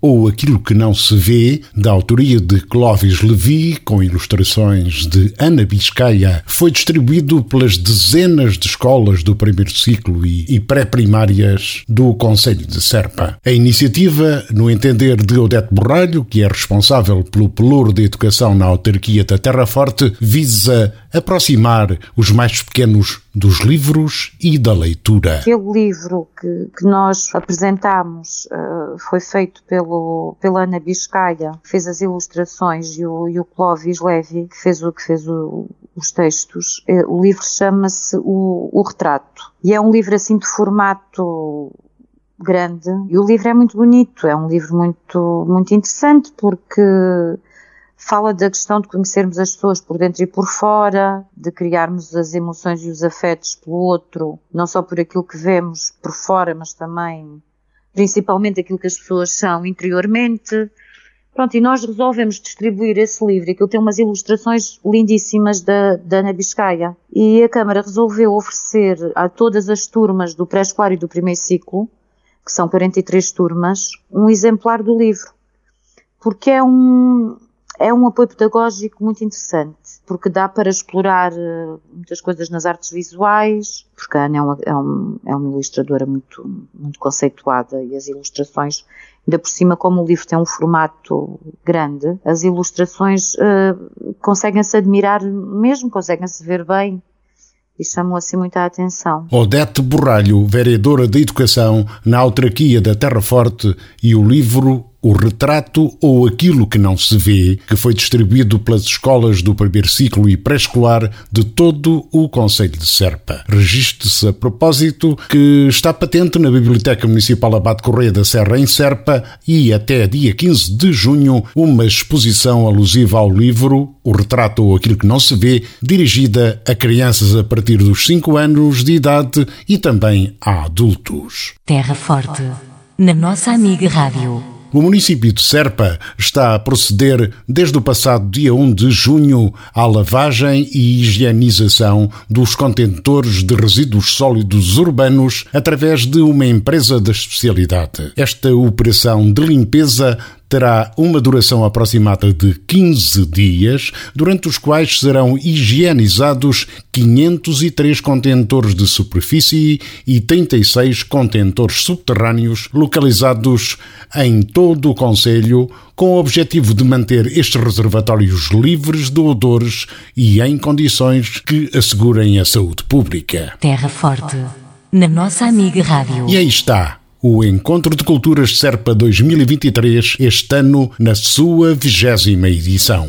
ou Aquilo que Não Se Vê, da autoria de Clovis Levi, com ilustrações de Ana Biscaia, foi distribuído pelas dezenas de escolas do primeiro ciclo e, pré-primárias do Conselho de Serpa. A iniciativa, no entender de Odete Borralho, que é responsável pelo pelouro de educação na autarquia da Terra Forte, visa aproximar os mais pequenos dos livros e da leitura. Aquele livro que, que nós apresentámos uh, foi feito pelo, pela Ana Biscaia, que fez as ilustrações, e o, e o Clovis Levi, que fez, o, que fez o, os textos. Uh, o livro chama-se o, o Retrato. E é um livro assim de formato grande. E o livro é muito bonito, é um livro muito, muito interessante porque fala da questão de conhecermos as pessoas por dentro e por fora, de criarmos as emoções e os afetos pelo outro, não só por aquilo que vemos por fora, mas também, principalmente, aquilo que as pessoas são interiormente. Pronto, e nós resolvemos distribuir esse livro, que tem umas ilustrações lindíssimas da, da Ana Biscaia. E a Câmara resolveu oferecer a todas as turmas do pré-escolar e do primeiro ciclo, que são 43 turmas, um exemplar do livro. Porque é um, é um apoio pedagógico muito interessante, porque dá para explorar eh, muitas coisas nas artes visuais, porque a Ana é uma, é, um, é uma ilustradora muito, muito conceituada e as ilustrações, ainda por cima, como o livro tem um formato grande, as ilustrações uh, conseguem-se admirar mesmo, conseguem-se ver bem e chamam assim muita atenção. Odete Borralho, vereadora de Educação na autarquia da Terra Forte e o livro o retrato ou aquilo que não se vê, que foi distribuído pelas escolas do primeiro ciclo e pré-escolar de todo o Conselho de Serpa. Registre-se a propósito que está patente na Biblioteca Municipal Abate Correia da Serra em Serpa e até dia 15 de junho uma exposição alusiva ao livro O Retrato ou Aquilo que Não Se Vê, dirigida a crianças a partir dos 5 anos de idade e também a adultos. Terra Forte, na nossa amiga Rádio. O município de Serpa está a proceder desde o passado dia 1 de junho à lavagem e higienização dos contentores de resíduos sólidos urbanos através de uma empresa da especialidade. Esta operação de limpeza terá uma duração aproximada de 15 dias, durante os quais serão higienizados 503 contentores de superfície e 36 contentores subterrâneos localizados em todo o Conselho, com o objetivo de manter estes reservatórios livres de odores e em condições que assegurem a saúde pública. Terra Forte, na nossa amiga Rádio. E aí está o Encontro de Culturas Serpa 2023, este ano na sua vigésima edição.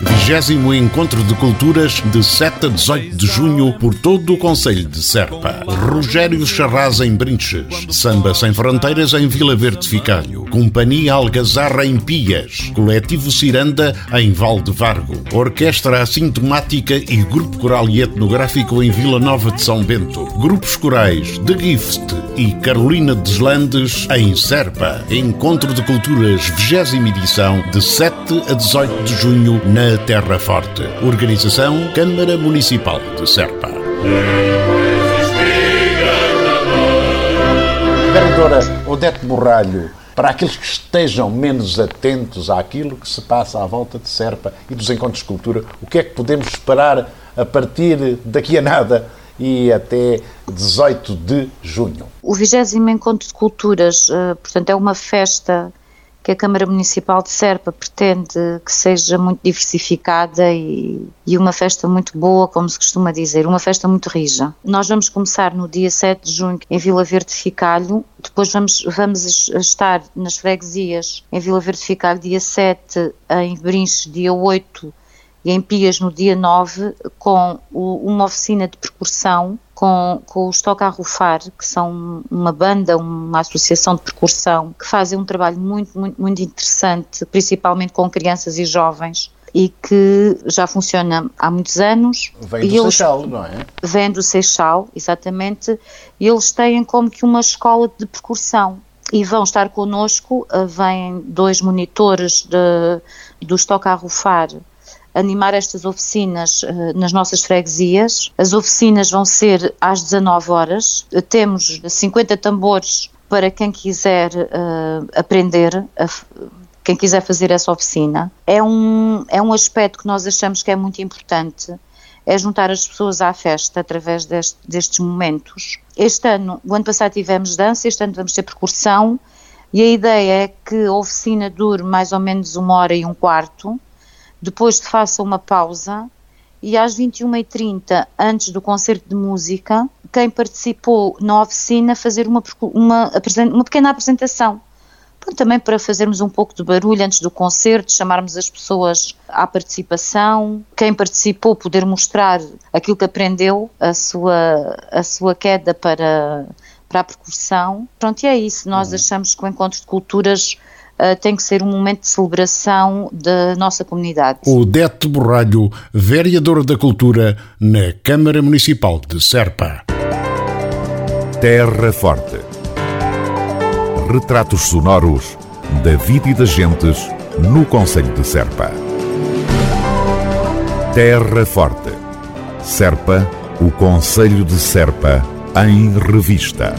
Vigésimo Encontro de Culturas de 7 a 18 de junho por todo o Conselho de Serpa. Rogério Charraz em Brinches. Samba Sem Fronteiras em Vila Verde Ficalho. Companhia Algazarra em Pias. Coletivo Ciranda em Valdevargo. Orquestra Assintomática e Grupo Coral e Etnográfico em Vila Nova de São Bento. Grupos corais The Gift e Carolina Deslandes em Serpa. Encontro de Culturas, vigésima edição de 7 a 18 de junho na Terra Forte. Organização Câmara Municipal de Serpa. Vereadora Odete Borralho, para aqueles que estejam menos atentos àquilo que se passa à volta de Serpa e dos encontros de cultura, o que é que podemos esperar a partir daqui a nada e até 18 de junho? O 20 Encontro de Culturas, eh, portanto, é uma festa que a Câmara Municipal de Serpa pretende que seja muito diversificada e, e, uma festa muito boa, como se costuma dizer, uma festa muito rija. Nós vamos começar no dia 7 de junho em Vila Verde Ficalho, depois vamos, vamos estar nas freguesias em Vila Verde Ficalho dia 7, em Brinches dia 8 e em Pias no dia 9 com o, uma oficina de percussão com, com os Toca a Rufar, que são uma banda, uma associação de percussão, que fazem um trabalho muito, muito, muito interessante, principalmente com crianças e jovens. e que já funciona há muitos anos. Vem do eles, Seixal, não é? Vem do Seixal, exatamente. E eles têm como que uma escola de percussão e vão estar connosco, uh, vêm dois monitores de, do Estoque a Rufar animar estas oficinas uh, nas nossas freguesias. As oficinas vão ser às 19 horas. Temos 50 tambores para quem quiser uh, aprender, a, quem quiser fazer essa oficina. É um, é um aspecto que nós achamos que é muito importante, é juntar as pessoas à festa através deste, destes momentos. Este ano, o ano passado tivemos dança, este ano vamos ter percussão, e a ideia é que a oficina dure mais ou menos uma hora e um quarto, depois se faça uma pausa e às 21h30, antes do concerto de música, quem participou na oficina fazer uma, uma, uma pequena apresentação. Pronto, também para fazermos um pouco de barulho antes do concerto, chamarmos as pessoas à participação, quem participou poder mostrar aquilo que aprendeu, a sua, a sua queda para, para a percussão. Pronto, e é isso. Nós uhum. achamos que o Encontro de Culturas uh, tem que ser um momento de celebração da nossa comunidade. O Dete Borralho, vereador da Cultura na Câmara Municipal de Serpa. Terra Forte. Retratos sonoros da vida e das gentes no Conselho de Serpa. Terra Forte. Serpa, o Conselho de Serpa, em revista.